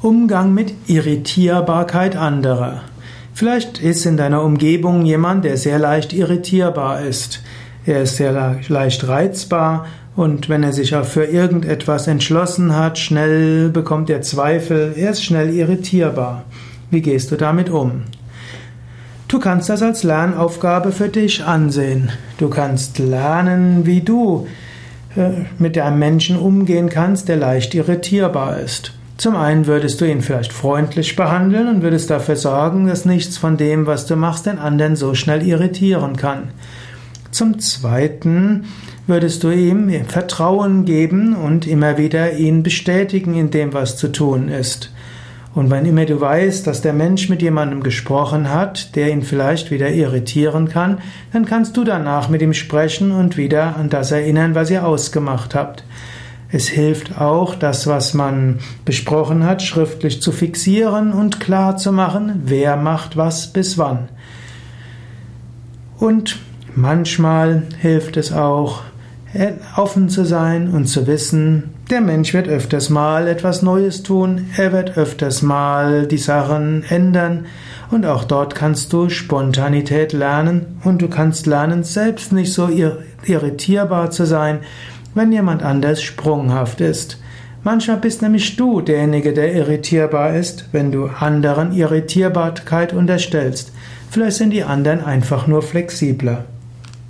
Umgang mit Irritierbarkeit anderer. Vielleicht ist in deiner Umgebung jemand, der sehr leicht irritierbar ist. Er ist sehr leicht reizbar und wenn er sich auch für irgendetwas entschlossen hat, schnell bekommt er Zweifel, er ist schnell irritierbar. Wie gehst du damit um? Du kannst das als Lernaufgabe für dich ansehen. Du kannst lernen, wie du äh, mit einem Menschen umgehen kannst, der leicht irritierbar ist. Zum einen würdest du ihn vielleicht freundlich behandeln und würdest dafür sorgen, dass nichts von dem, was du machst, den anderen so schnell irritieren kann. Zum zweiten würdest du ihm Vertrauen geben und immer wieder ihn bestätigen in dem, was zu tun ist. Und wenn immer du weißt, dass der Mensch mit jemandem gesprochen hat, der ihn vielleicht wieder irritieren kann, dann kannst du danach mit ihm sprechen und wieder an das erinnern, was ihr ausgemacht habt. Es hilft auch, das, was man besprochen hat, schriftlich zu fixieren und klar zu machen, wer macht was bis wann. Und manchmal hilft es auch, offen zu sein und zu wissen, der Mensch wird öfters mal etwas Neues tun, er wird öfters mal die Sachen ändern und auch dort kannst du Spontanität lernen und du kannst lernen, selbst nicht so irritierbar zu sein, wenn jemand anders sprunghaft ist. Manchmal bist nämlich du derjenige, der irritierbar ist, wenn du anderen Irritierbarkeit unterstellst. Vielleicht sind die anderen einfach nur flexibler.